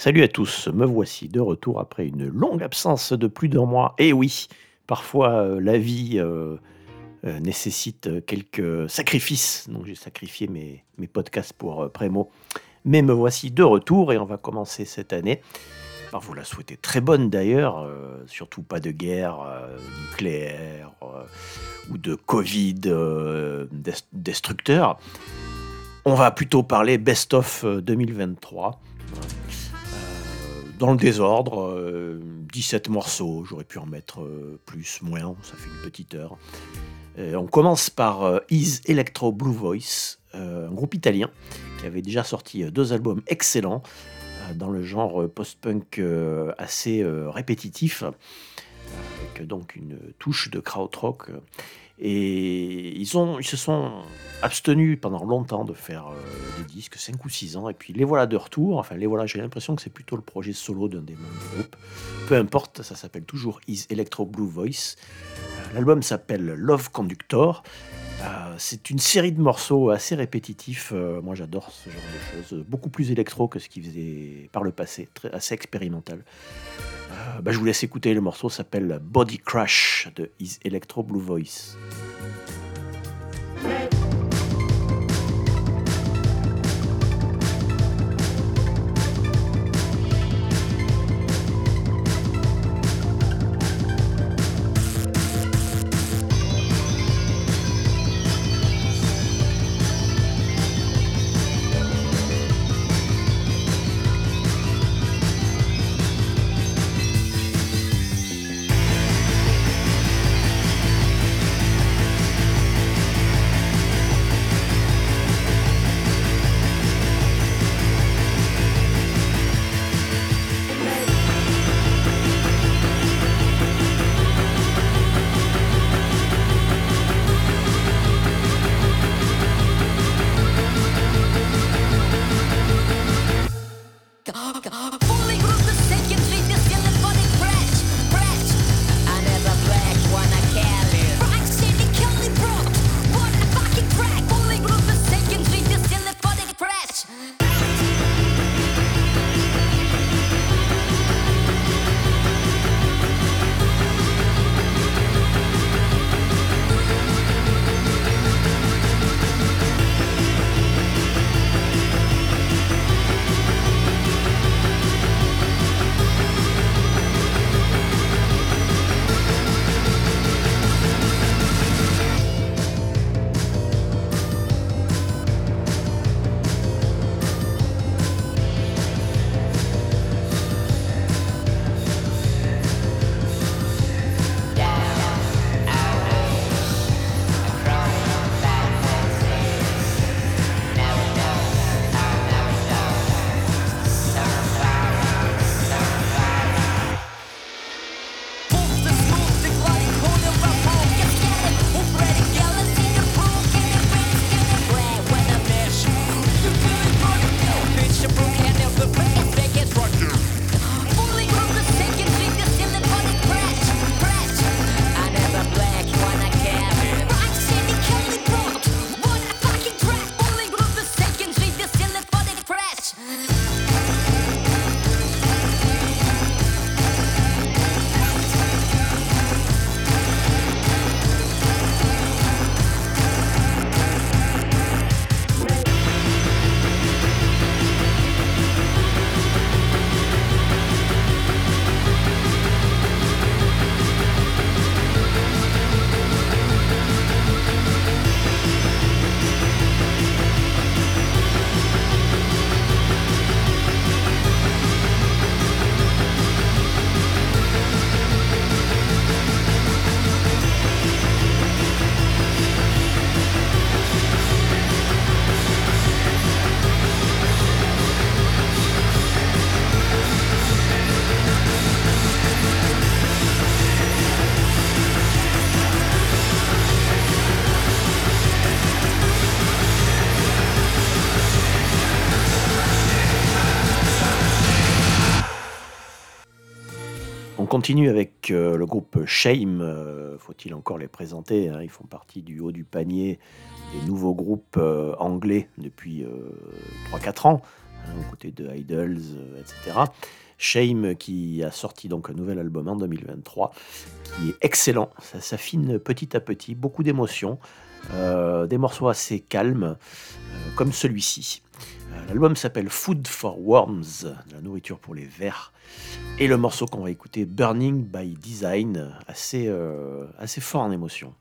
Salut à tous, me voici de retour après une longue absence de plus d'un mois. Et oui, parfois euh, la vie euh, euh, nécessite quelques sacrifices. Donc j'ai sacrifié mes, mes podcasts pour Prémo. Mais me voici de retour et on va commencer cette année. par vous la souhaitez très bonne d'ailleurs, surtout pas de guerre nucléaire ou de Covid des- destructeur. On va plutôt parler best-of euh, 2023. Euh, dans le désordre, euh, 17 morceaux, j'aurais pu en mettre euh, plus, moins, ça fait une petite heure. Euh, on commence par euh, Is Electro Blue Voice, euh, un groupe italien qui avait déjà sorti euh, deux albums excellents euh, dans le genre euh, post-punk euh, assez euh, répétitif, avec donc une touche de krautrock. Et ils se sont abstenus pendant longtemps de faire euh, des disques, 5 ou 6 ans, et puis les voilà de retour. Enfin, les voilà, j'ai l'impression que c'est plutôt le projet solo d'un des membres du groupe. Peu importe, ça s'appelle toujours Is Electro Blue Voice. Euh, L'album s'appelle Love Conductor. Euh, c'est une série de morceaux assez répétitifs. Euh, moi, j'adore ce genre de choses. Beaucoup plus électro que ce qu'ils faisaient par le passé, très, assez expérimental. Euh, bah, je vous laisse écouter. Le morceau s'appelle Body Crash de Is Electro Blue Voice. Continue avec euh, le groupe Shame. euh, Faut-il encore les présenter hein, Ils font partie du haut du panier des nouveaux groupes euh, anglais depuis euh, 3-4 ans. hein, aux côtés de Idols, etc. Shame qui a sorti donc un nouvel album en 2023 qui est excellent, ça s'affine petit à petit, beaucoup d'émotions, des morceaux assez calmes comme celui-ci. L'album s'appelle Food for Worms, la nourriture pour les vers. Et le morceau qu'on va écouter, Burning by Design, assez, euh, assez fort en émotion.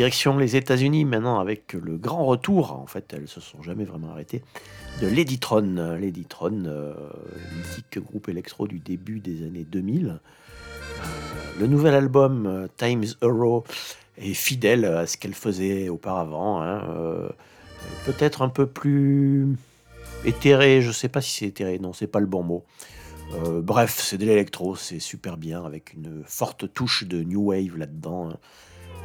Direction les États-Unis maintenant avec le grand retour, en fait elles se sont jamais vraiment arrêtées, de Ladytron. Ladytron, euh, mythique groupe électro du début des années 2000. Euh, le nouvel album euh, Times Euro est fidèle à ce qu'elle faisait auparavant. hein, euh, Peut-être un peu plus éthéré, je sais pas si c'est éthéré, non c'est pas le bon mot. Bref, c'est de l'électro, c'est super bien avec une forte touche de new wave là-dedans. hein.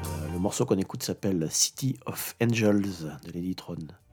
Euh, le morceau qu'on écoute s'appelle City of Angels de Ladytron. City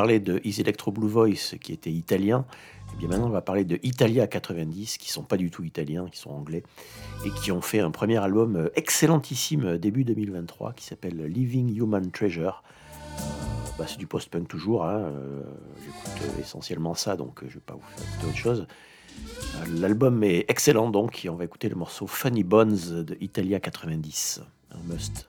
parlé de Is Electro Blue Voice qui était italien. Et bien maintenant, on va parler de Italia 90 qui sont pas du tout italiens, qui sont anglais et qui ont fait un premier album euh, excellentissime euh, début 2023 qui s'appelle Living Human Treasure. Bah, c'est du post-punk toujours. hein, euh, J'écoute essentiellement ça, donc je vais pas vous faire écouter autre chose. Euh, L'album est excellent donc et on va écouter le morceau Funny Bones de Italia 90. Un must.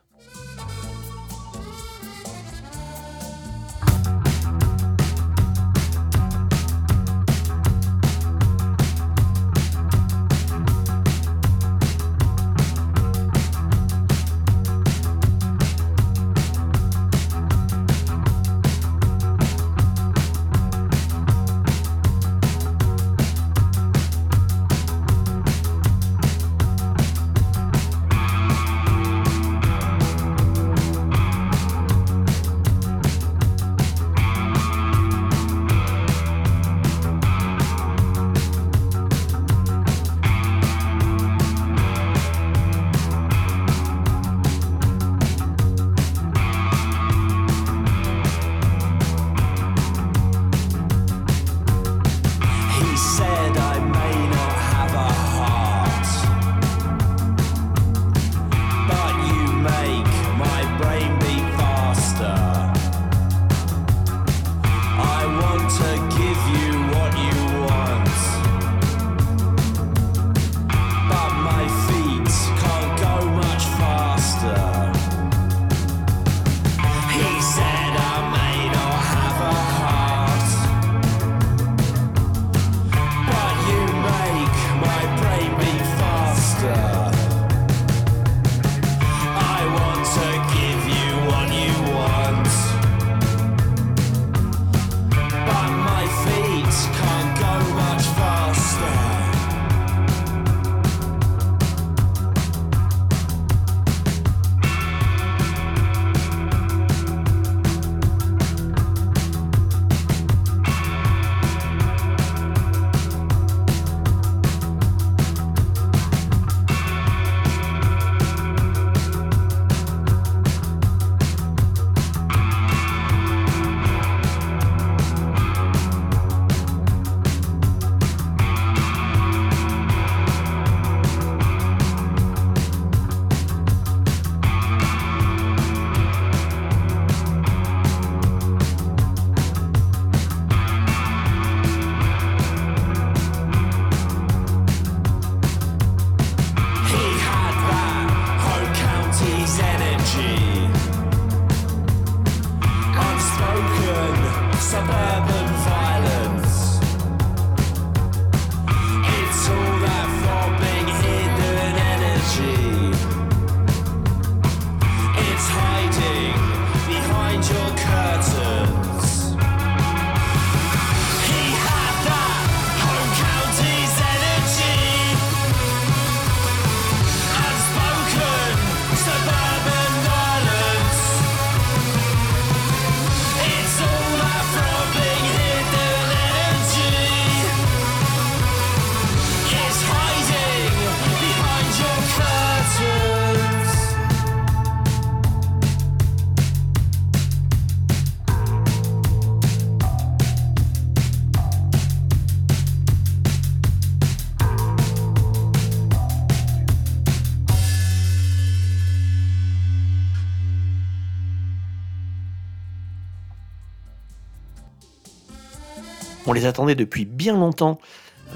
Les attendait depuis bien longtemps.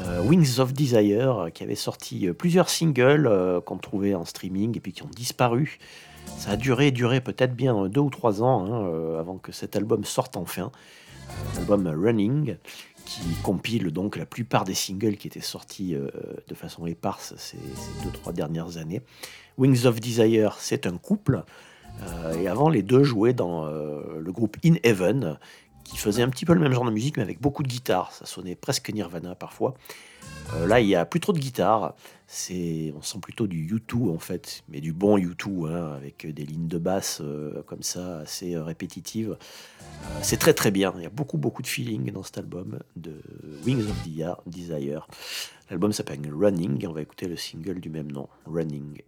Euh, Wings of Desire, euh, qui avait sorti euh, plusieurs singles qu'on trouvait en streaming et puis qui ont disparu. Ça a duré, duré peut-être bien deux ou trois ans hein, avant que cet album sorte enfin. L'album Running, qui compile donc la plupart des singles qui étaient sortis de façon éparse ces, ces deux, trois dernières années. Wings of Desire, c'est un couple. et avant, les deux jouaient dans le groupe In Heaven, qui faisait un petit peu le même genre de musique, mais avec beaucoup de guitare. Ça sonnait presque Nirvana parfois. Euh, là, il n'y a plus trop de guitare. C'est, on sent plutôt du U2 en fait, mais du bon U2, hein, avec des lignes de basse euh, comme ça, assez euh, répétitives. C'est très très bien. Il y a beaucoup beaucoup de feeling dans cet album de Wings of Dia- Desire. L'album s'appelle Running et on va écouter le single du même nom, Running.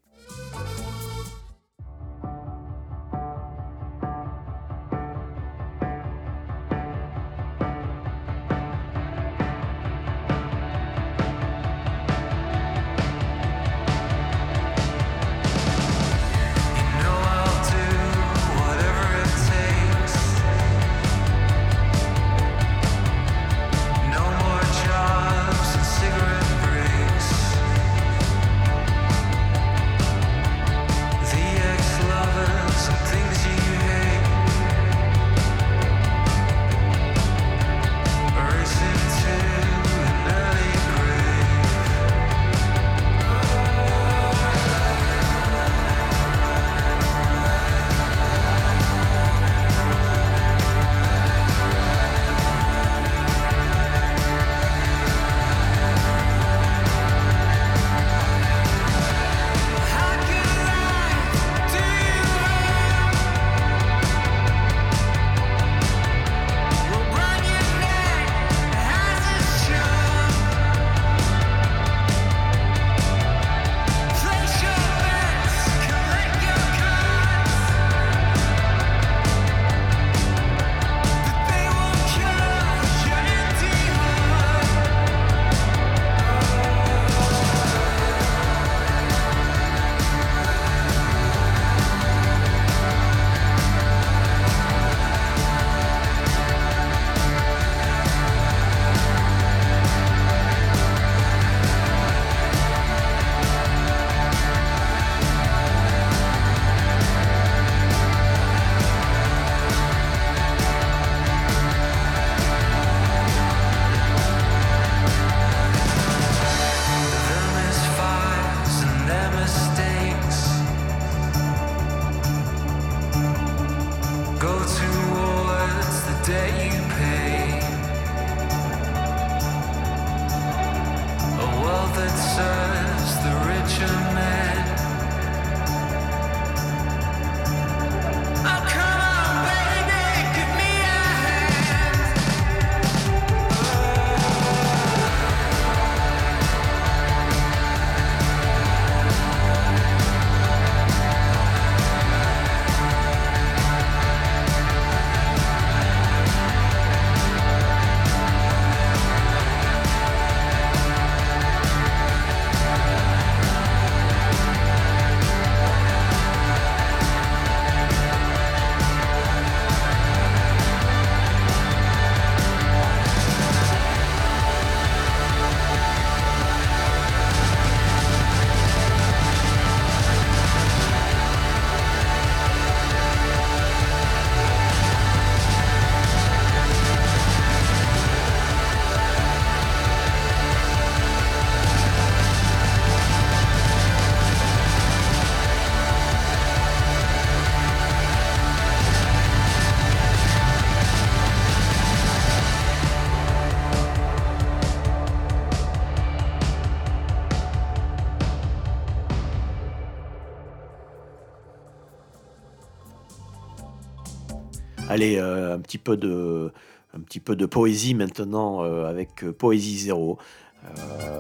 Allez, euh, un petit peu de, un petit peu de poésie maintenant euh, avec euh, Poésie Zéro.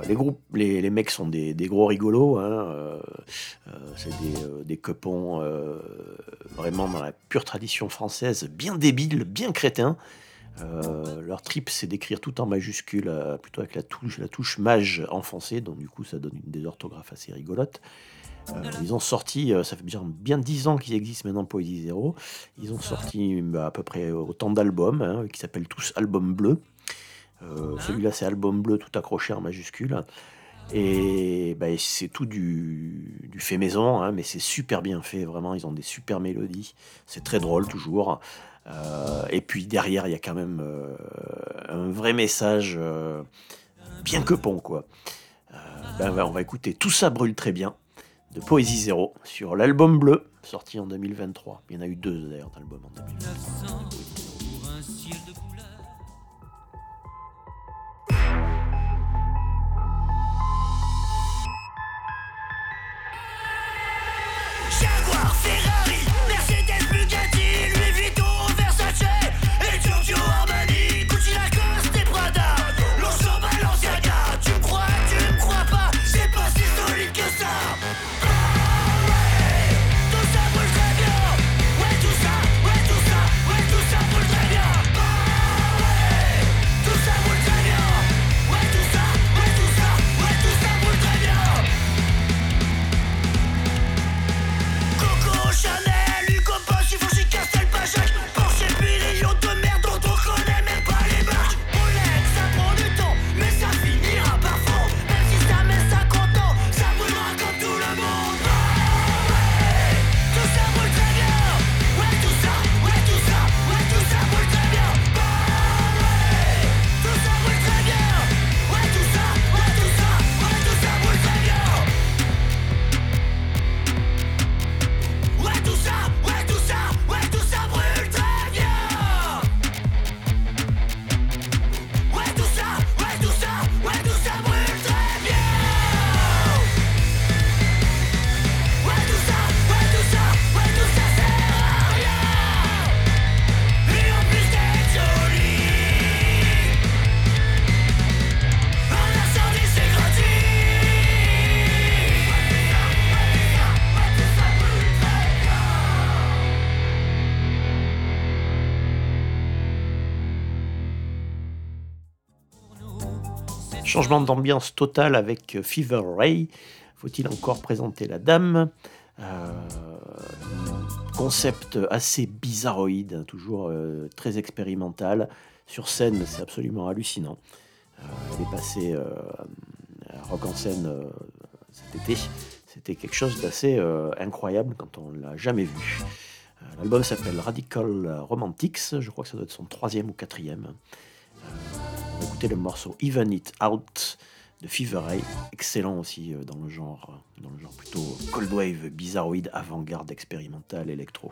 Les groupes, les, les mecs sont des, des gros rigolos. hein, c'est des, des vraiment dans la pure tradition française, bien débiles, bien crétins. Leur trip, c'est d'écrire tout en majuscule, plutôt avec la touche, la touche mage enfoncée, donc du coup, ça donne des orthographes assez rigolotes. Euh, ils ont sorti, euh, ça fait bien, bien 10 ans qu'ils existent maintenant, Poésie Zéro. Ils ont sorti bah, à peu près autant d'albums, hein, qui s'appellent tous Albums Bleus. Euh, Celui-là, c'est Album Bleu, tout accroché en majuscule. Et bah, c'est tout du, du fait maison, hein, mais c'est super bien fait, vraiment. Ils ont des super mélodies. C'est très drôle, toujours. Euh, et puis derrière, il y a quand même euh, un vrai message bien que bon, quoi. Ben, on va écouter Tout ça brûle très bien de Poésie Zéro sur l'album bleu sorti en 2023. Il y en a eu deux d'ailleurs d'albums en 2023. Changement d'ambiance total avec euh, Fever Ray. Faut-il encore présenter la dame? Euh, Concept assez bizarroïde, hein, toujours euh, très expérimental. Sur scène, c'est absolument hallucinant. Elle est passée Rock en scène cet été. C'était quelque chose d'assez incroyable quand on l'a jamais vu. L'album s'appelle Radical Romantics. Je crois que ça doit être son troisième ou quatrième. Écouter le morceau Even It Out de Fever Ray, excellent aussi euh, dans le genre, euh, dans le genre plutôt cold wave, bizarroïde, avant-garde, expérimental, électro.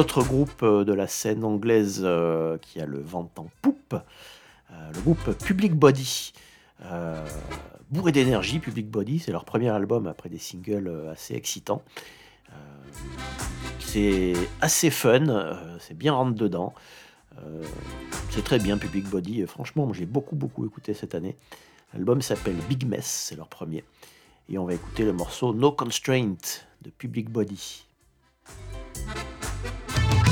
Autre groupe euh, de la scène anglaise euh, qui a le vent en poupe, euh, le groupe Public Body. Bourré d'énergie, Public Body, c'est leur premier album après des singles assez excitants. C'est assez fun, c'est bien rentre dedans. C'est très bien Public Body, franchement, j'ai beaucoup beaucoup écouté cette année. L'album s'appelle Big Mess, c'est leur premier. Et on va écouter le morceau No Constraint de Public Body. Thank you.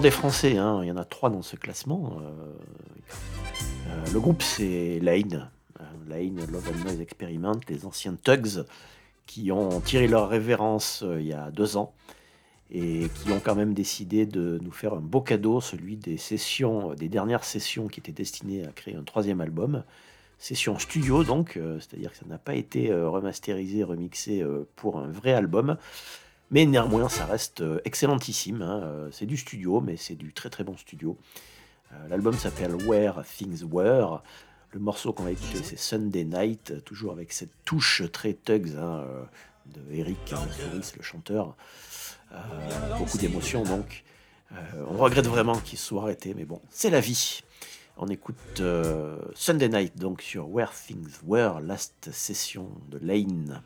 Des Français, hein, il y en a trois dans ce classement. euh, euh, le groupe, c'est Lane. euh, Lane, Love and Noise Experiment, les anciens Tugs qui ont tiré leur révérence euh, il y a deux ans et qui ont quand même décidé de nous faire un beau cadeau, celui des sessions, des dernières sessions qui étaient destinées à créer un troisième album. Session studio donc, c'est-à-dire que ça n'a pas été remasterisé, remixé pour un vrai album. Mais néanmoins, ça reste euh, excellentissime. hein, euh, C'est du studio, mais c'est du très très bon studio. Euh, L'album s'appelle Where Things Were. Le morceau qu'on va écouter, c'est Sunday Night, toujours avec cette touche très Tugs hein, de Eric le chanteur. Beaucoup d'émotions donc. On regrette vraiment qu'il soit arrêté, mais bon, c'est la vie. On écoute Sunday Night donc sur Where Things Were, last session de Lane.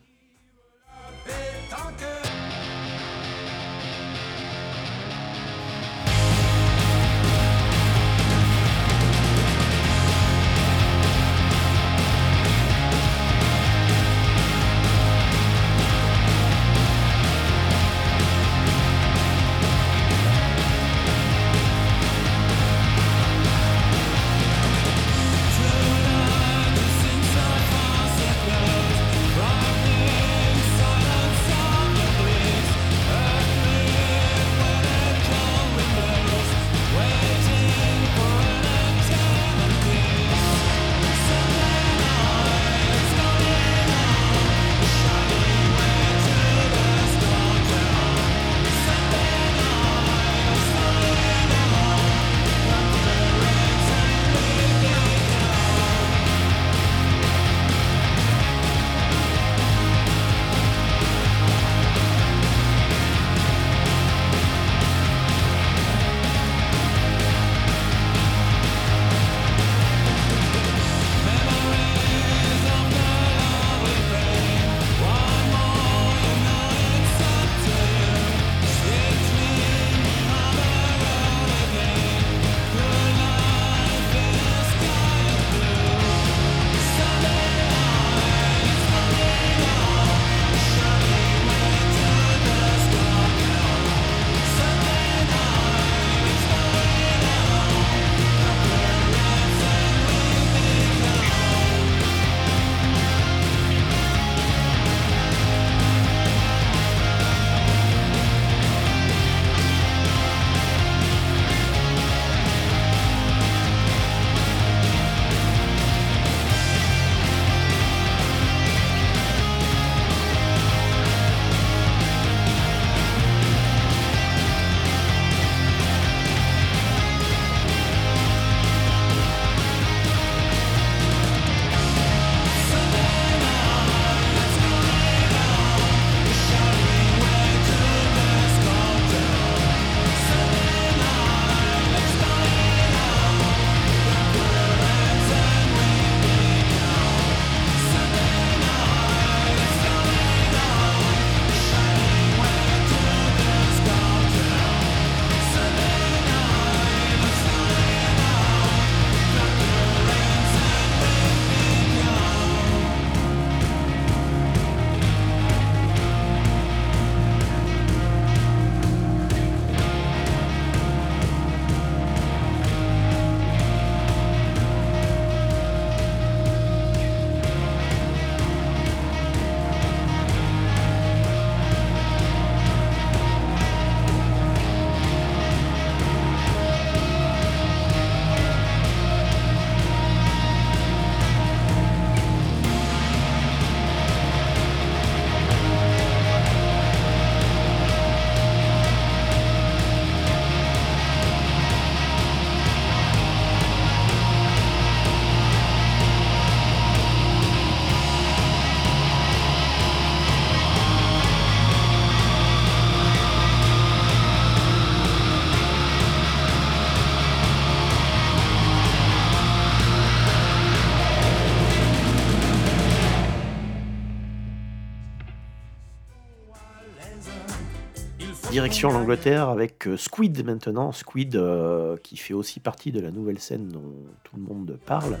Direction l'Angleterre avec euh, Squid maintenant. Squid euh, qui fait aussi partie de la nouvelle scène dont tout le monde parle.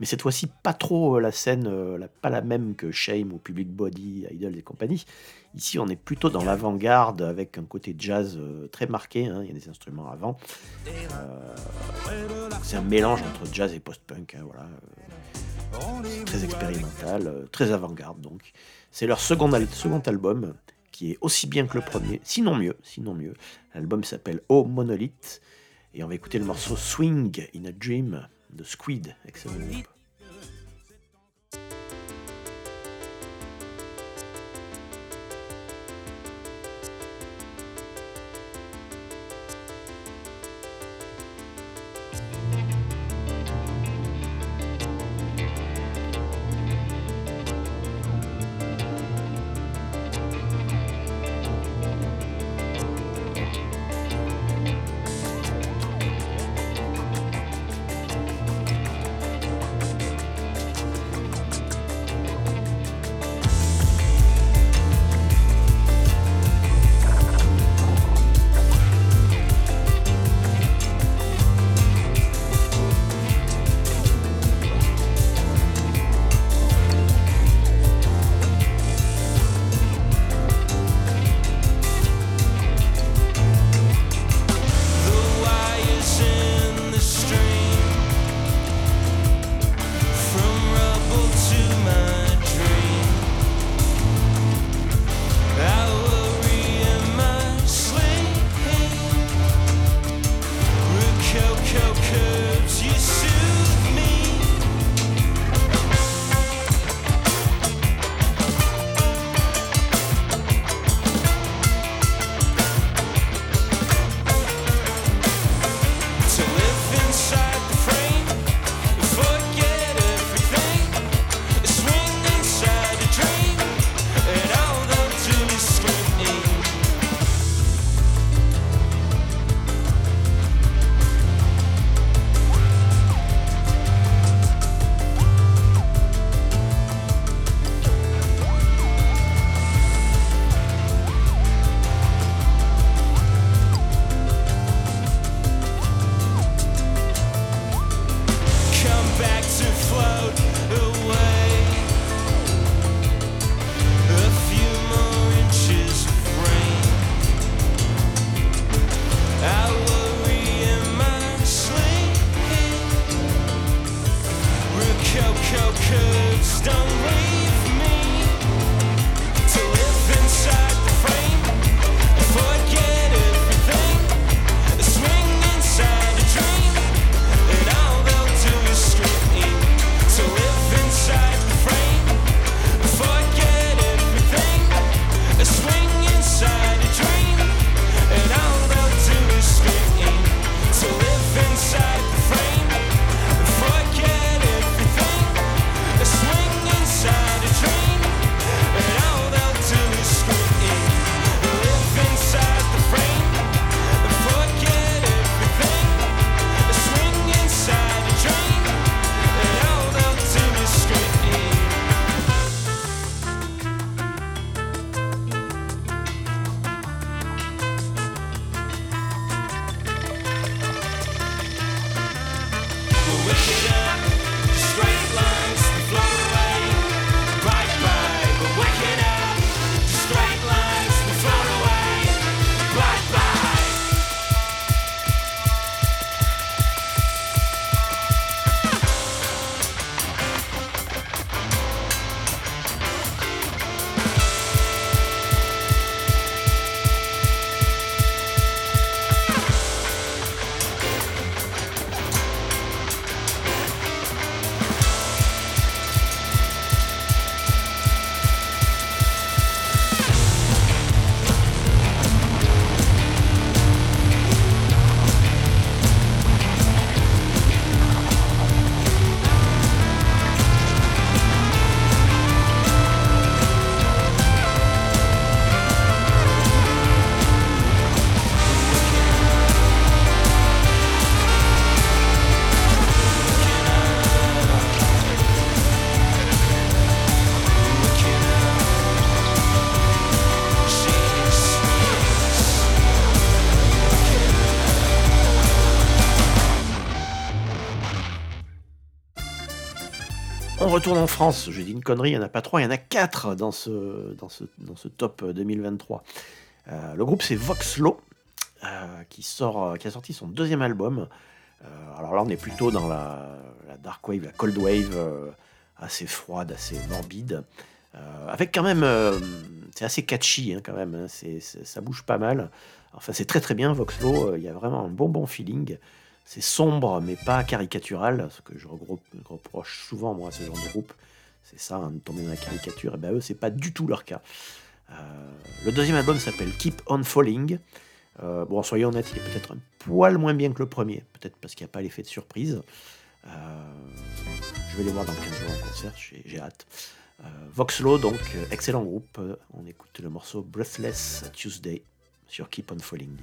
Mais cette fois-ci, pas trop euh, la scène, pas la même que Shame ou Public Body, Idols et compagnie. Ici, on est plutôt dans l'avant-garde avec un côté jazz très marqué. hein. Il y a des instruments avant. C'est un mélange entre jazz et post-punk. hein, voilà. Très expérimental, très avant-garde donc. C'est leur second, second album qui est aussi bien que le premier, sinon mieux, sinon mieux. L'album s'appelle Oh Monolith et on va écouter le morceau Swing in a Dream de Squid, excellent retourne en France. Je dis une connerie, il n'y en a pas trois, il y en a quatre dans ce, dans ce, dans ce top 2023. Euh, le groupe c'est Voxlo, euh, qui, sort, euh, qui a sorti son deuxième album. Alors là, on est plutôt dans la, dark wave, la cold wave, assez froide, assez morbide. Avec quand même, c'est assez catchy hein, quand même, hein, ça bouge pas mal. Enfin, c'est très très bien Voxlo, il y a vraiment un bon bon feeling. C'est sombre mais pas caricatural, ce que je reproche souvent moi à ce genre de groupe. C'est ça, hein, tomber dans la caricature. Et ben eux, c'est pas du tout leur cas. Euh, le deuxième album s'appelle Keep On Falling. Euh, bon, soyons honnêtes, il est peut-être un poil moins bien que le premier, peut-être parce qu'il n'y a pas l'effet de surprise. Euh, je vais les voir dans 15 jours en concert, j'ai hâte. Voxlo, donc, excellent groupe. On écoute le morceau Breathless Tuesday sur Keep On Falling.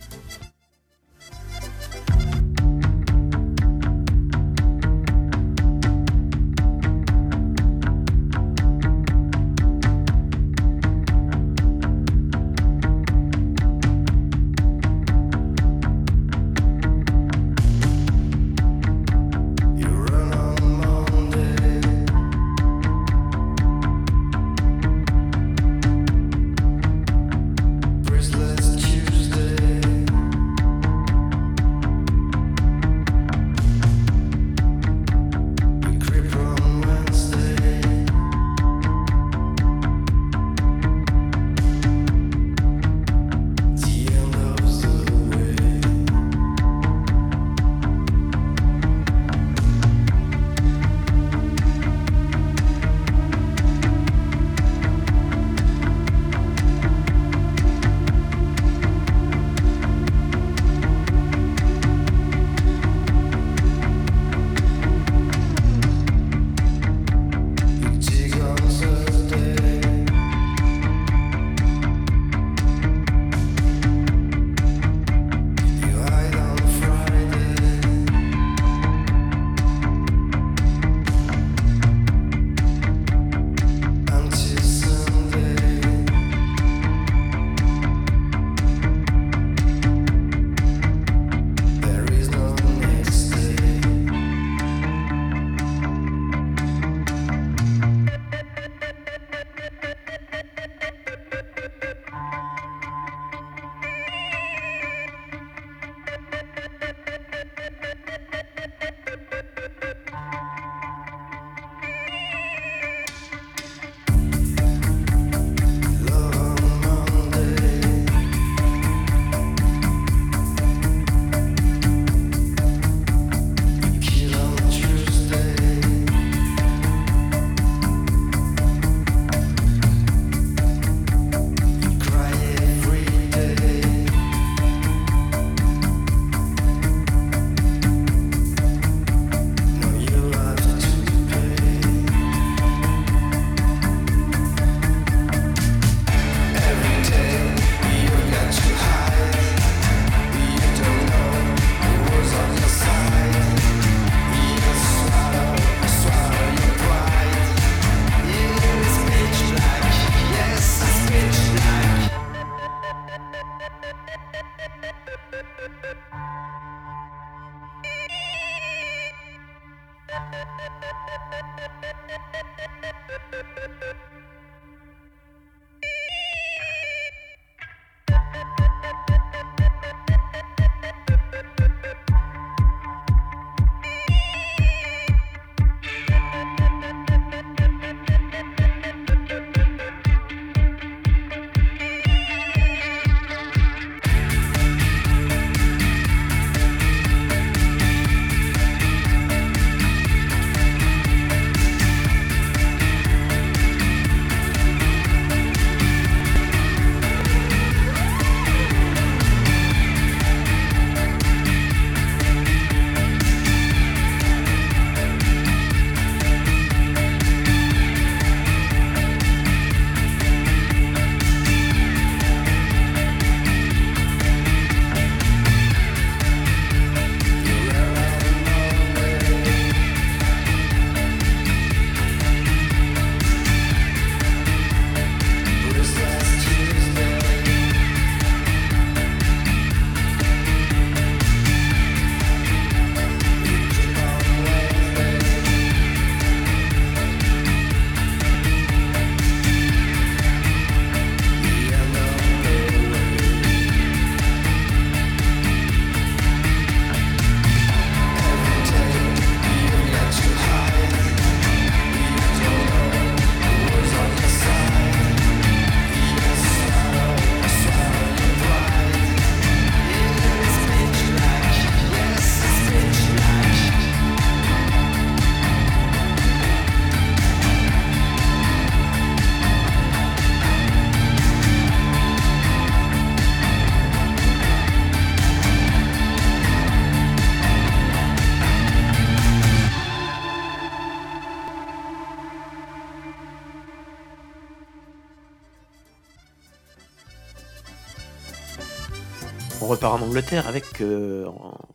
Avec euh,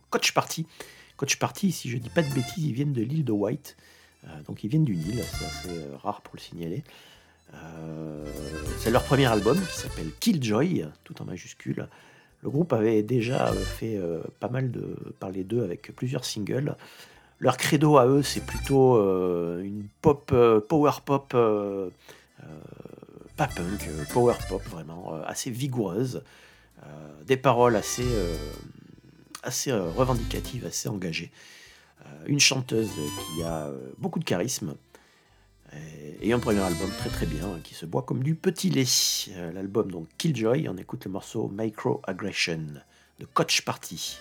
Coach Party. Coach Party, si je dis pas de bêtises, ils viennent de l'île de White. Euh, donc ils viennent du Nil, c'est assez euh, rare pour le signaler. C'est leur premier album qui s'appelle Killjoy, tout en majuscule. Le groupe avait déjà fait pas mal de parler d'eux avec plusieurs singles. Leur credo à eux, c'est plutôt une pop, power pop, pas punk, power pop vraiment, assez vigoureuse. Euh, des paroles assez, euh, assez euh, revendicatives, assez engagées. Une chanteuse qui a beaucoup de charisme. Et, un premier album très très bien, hein, qui se boit comme du petit lait. L'album donc Killjoy, on écoute le morceau Microaggression de Coach Party.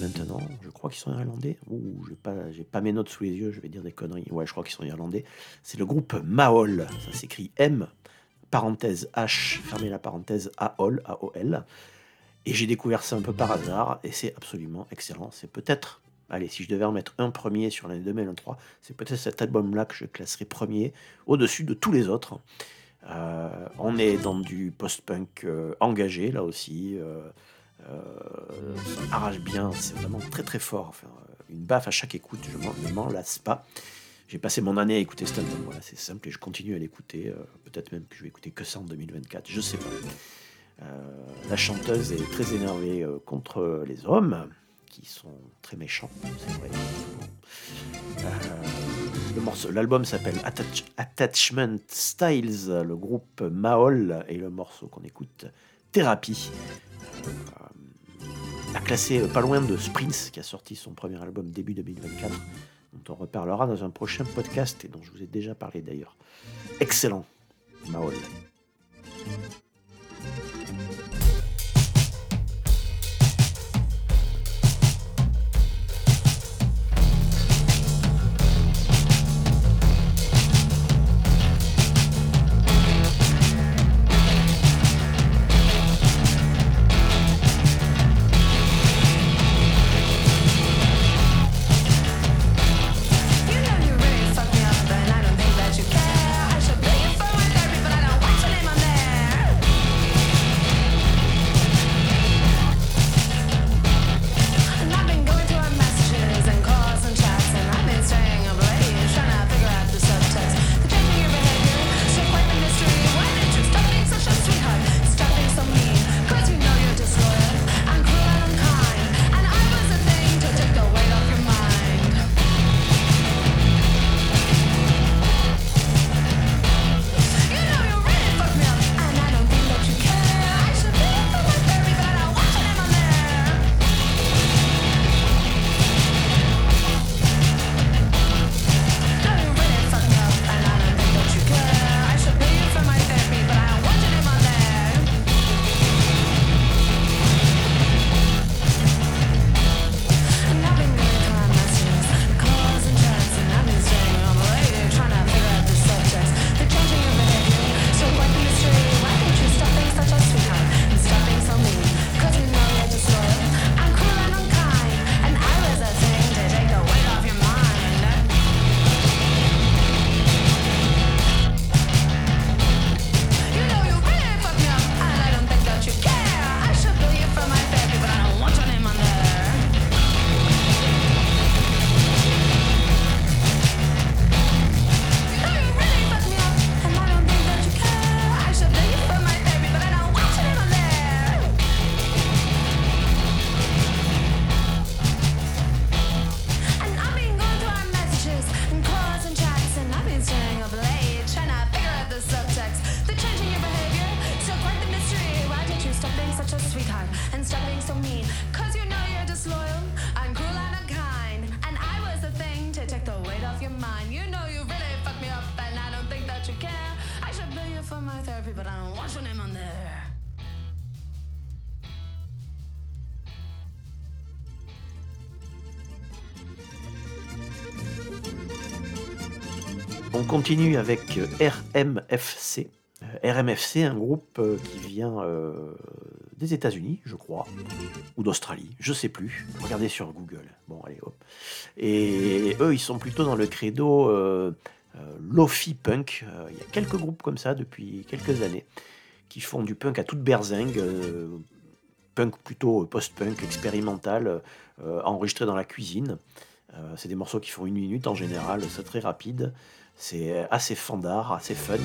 Maintenant. Je crois qu'ils sont irlandais. Ouh, j'ai pas, mes notes sous les yeux. Je vais dire des conneries. Ouais, je crois qu'ils sont irlandais. C'est le groupe Maol. Ça s'écrit M parenthèse H fermez la parenthèse AOL A-O-L. Et j'ai découvert ça un peu par hasard et c'est absolument excellent. C'est peut-être, allez, si je devais en mettre un premier sur l'année 2023, c'est peut-être cet album-là que je classerai premier au-dessus de tous les autres. Euh, on est dans du post-punk euh, engagé là aussi. euh, ça arrache bien, c'est vraiment très très fort. Enfin, euh, une baffe à chaque écoute, je ne m'en lasse pas. J'ai passé mon année à écouter cet album, voilà, c'est simple et je continue à l'écouter. euh, Peut-être même que je vais écouter que ça en 2024, je sais pas. Euh, la chanteuse est très énervée euh, contre les hommes, qui sont très méchants, c'est vrai. Euh, L'album s'appelle Attach- Attachment Styles, le groupe Maol, et le morceau qu'on écoute, Thérapie. Euh, a classé euh, pas loin de Sprints, qui a sorti son premier album début 2024, dont on reparlera dans un prochain podcast et dont je vous ai déjà parlé d'ailleurs. Excellent, Maol. On continue avec euh, RMFC. Euh, RMFC, un groupe euh, qui vient des États-Unis, je crois, ou d'Australie, je sais plus. Regardez sur Google. Bon, allez, hop. Et eux, ils sont plutôt dans le credo lofi punk. Il y a quelques groupes comme ça depuis quelques années qui font du punk à toute berzingue. punk plutôt post-punk, expérimental, enregistré dans la cuisine. C'est des morceaux qui font une minute en général, c'est très rapide. C'est assez fandard, assez fun.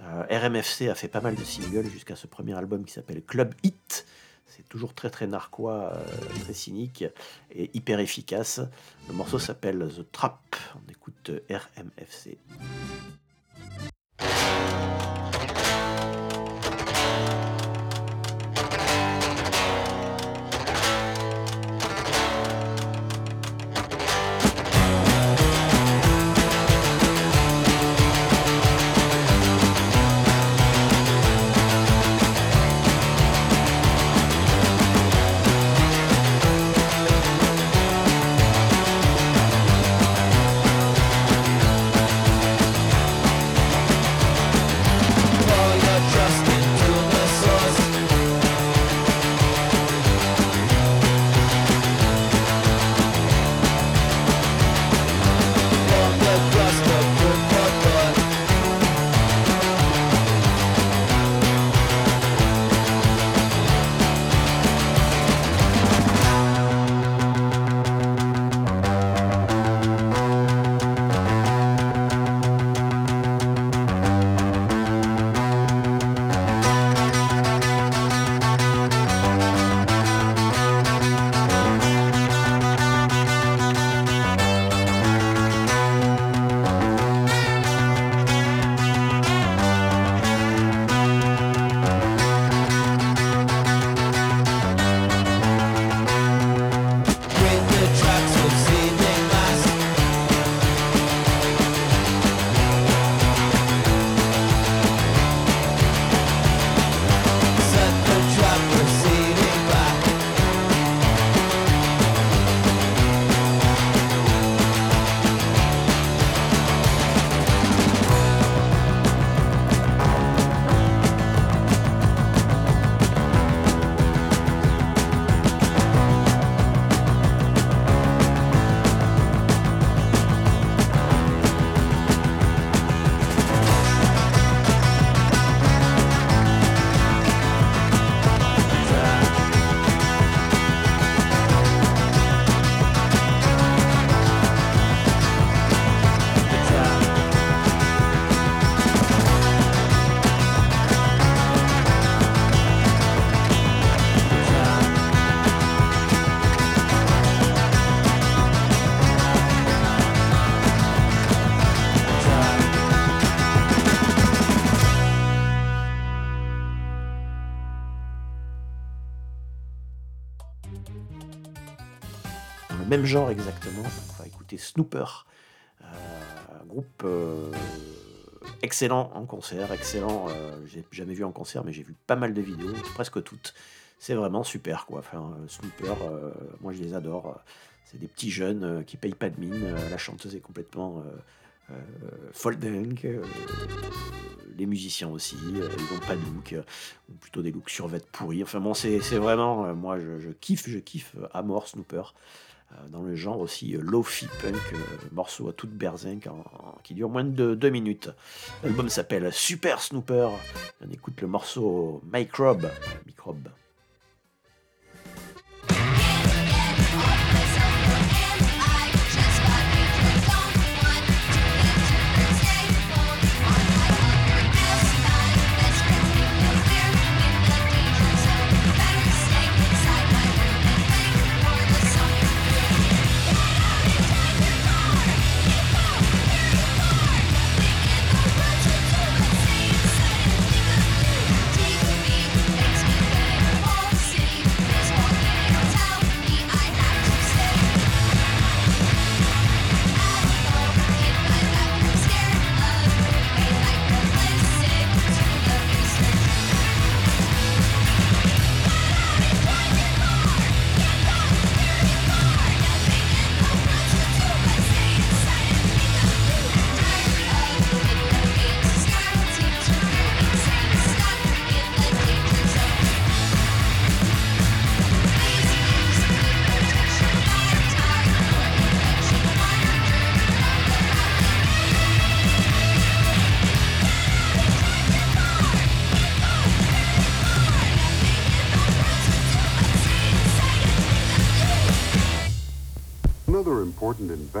Euh, RMFC a fait pas mal de singles jusqu'à ce premier album qui s'appelle Club Hit. C'est toujours très très narquois, euh, très cynique et hyper efficace. Le morceau s'appelle The Trap. On écoute euh, RMFC. Même genre exactement. On va écouter Snooper, euh, groupe euh, excellent en concert, excellent. euh, j'ai jamais vu en concert, mais j'ai vu pas mal de vidéos, presque toutes. C'est vraiment super quoi. Enfin, Snooper, moi je les adore. C'est des petits jeunes qui payent pas de mine. La chanteuse est complètement euh, folle dingue. Euh, les musiciens aussi, ils n'ont pas de look, ou plutôt des looks survêt pourris. Enfin bon, c'est vraiment, moi je, je kiffe, je kiffe à mort Snooper. Euh, dans le genre aussi euh, lofi punk, euh, morceau à toute berzinque qui dure moins de deux minutes. L'album s'appelle Super Snooper. On écoute le morceau Microbe. Microbe.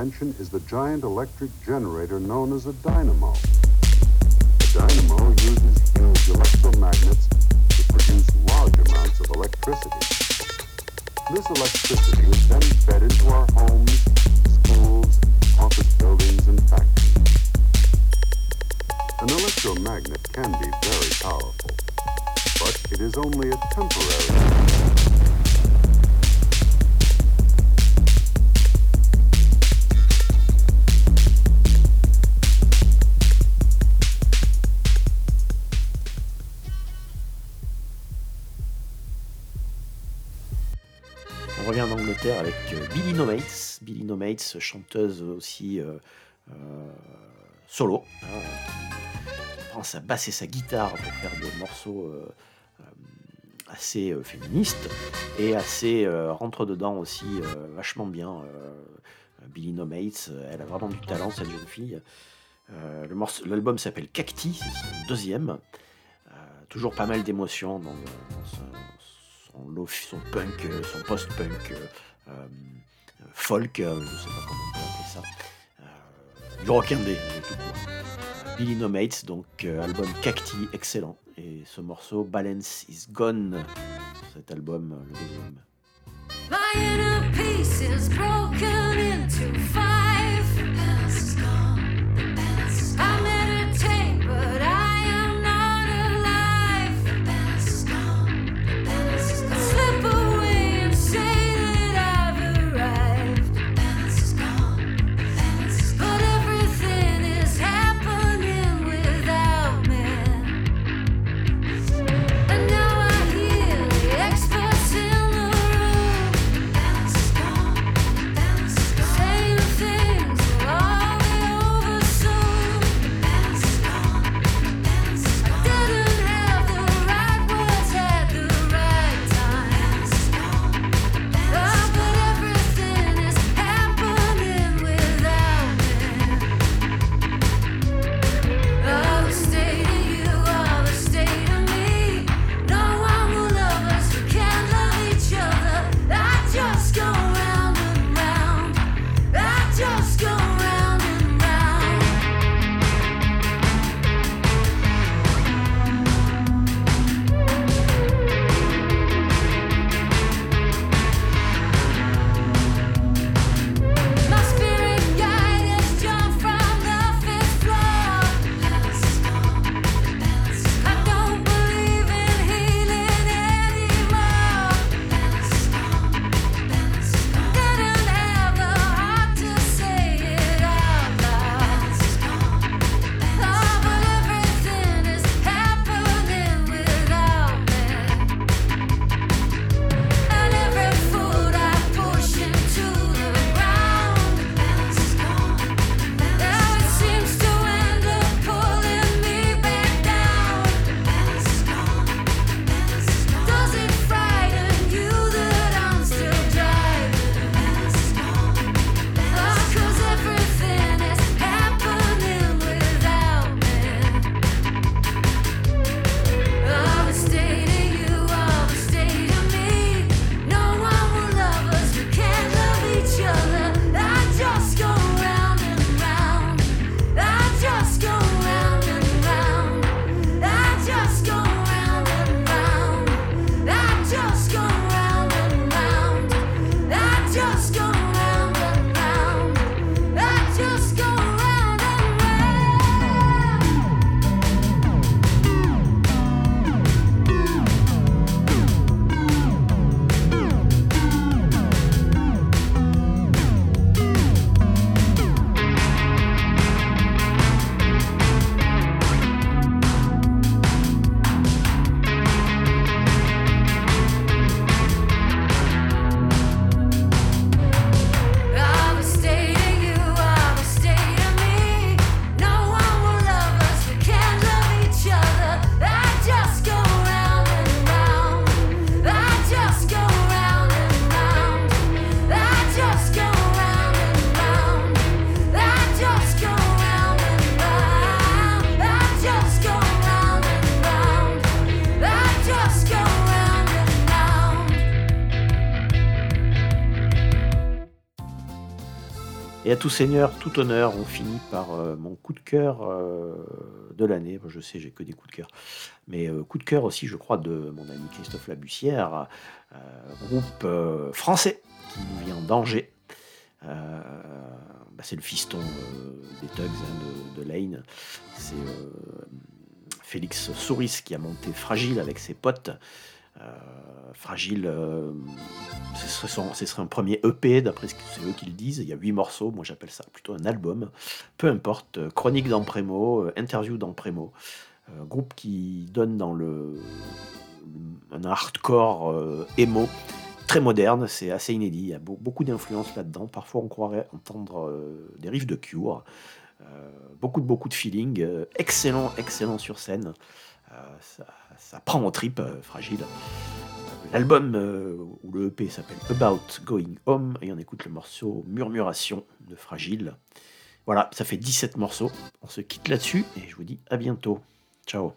Invention is the giant electric generator known as a dynamo. A dynamo uses huge electromagnets to produce large amounts of electricity. This electricity is then fed into our homes, schools, office buildings, and factories. An electromagnet can be very powerful, but it is only a temporary. Billy Mates. Billy No Mates, chanteuse aussi euh, euh, solo, hein, qui, prend sa basse et sa guitare pour faire des morceaux euh, euh, assez euh, féministes et assez euh, rentre dedans aussi euh, vachement bien. euh, Billy No Mates, euh, elle a vraiment du talent cette jeune fille. Euh, L'album s'appelle Cacti, c'est son deuxième. Euh, toujours pas mal d'émotions dans, dans son, son, son punk, euh, son post-punk, euh, euh, folk, euh, je sais pas comment on peut appeler ça. Euh, du rock indé, euh. Euh, Billy No Mates, donc euh, album Cacti, excellent. Et ce morceau, Balance is Gone, sur cet album, euh, le deuxième. Tout seigneur, tout honneur, on finit par euh, mon coup de cœur euh, de l'année. Bon, je sais, j'ai que des coups de cœur. Mais euh, coup de cœur aussi, je crois, de mon ami Christophe Labussière, groupe français qui nous vient d'Angers. Bah, c'est le fiston des Tugs hein, de, Lane. C'est Félix Souris qui a monté Fragile avec ses potes. Fragile, ce, serait un premier EP, d'après ce que c'est eux qui le disent. Il y a huit morceaux, moi j'appelle ça plutôt un album. Peu importe, euh, Chronique d'Amprémo, euh, Interview d'Amprémo. Euh, groupe qui donne dans le, un hardcore emo très moderne, c'est assez inédit. Il y a beau- beaucoup d'influences là-dedans. Parfois, on croirait entendre des riffs de Cure. Beaucoup de beaucoup de feeling. excellent, excellent sur scène. Ça, ça prend en trip, euh, fragile. L'album euh, ou le EP s'appelle About Going Home et on écoute le morceau Murmuration de Fragile. Voilà, ça fait 17 morceaux. On se quitte là-dessus et je vous dis à bientôt. Ciao.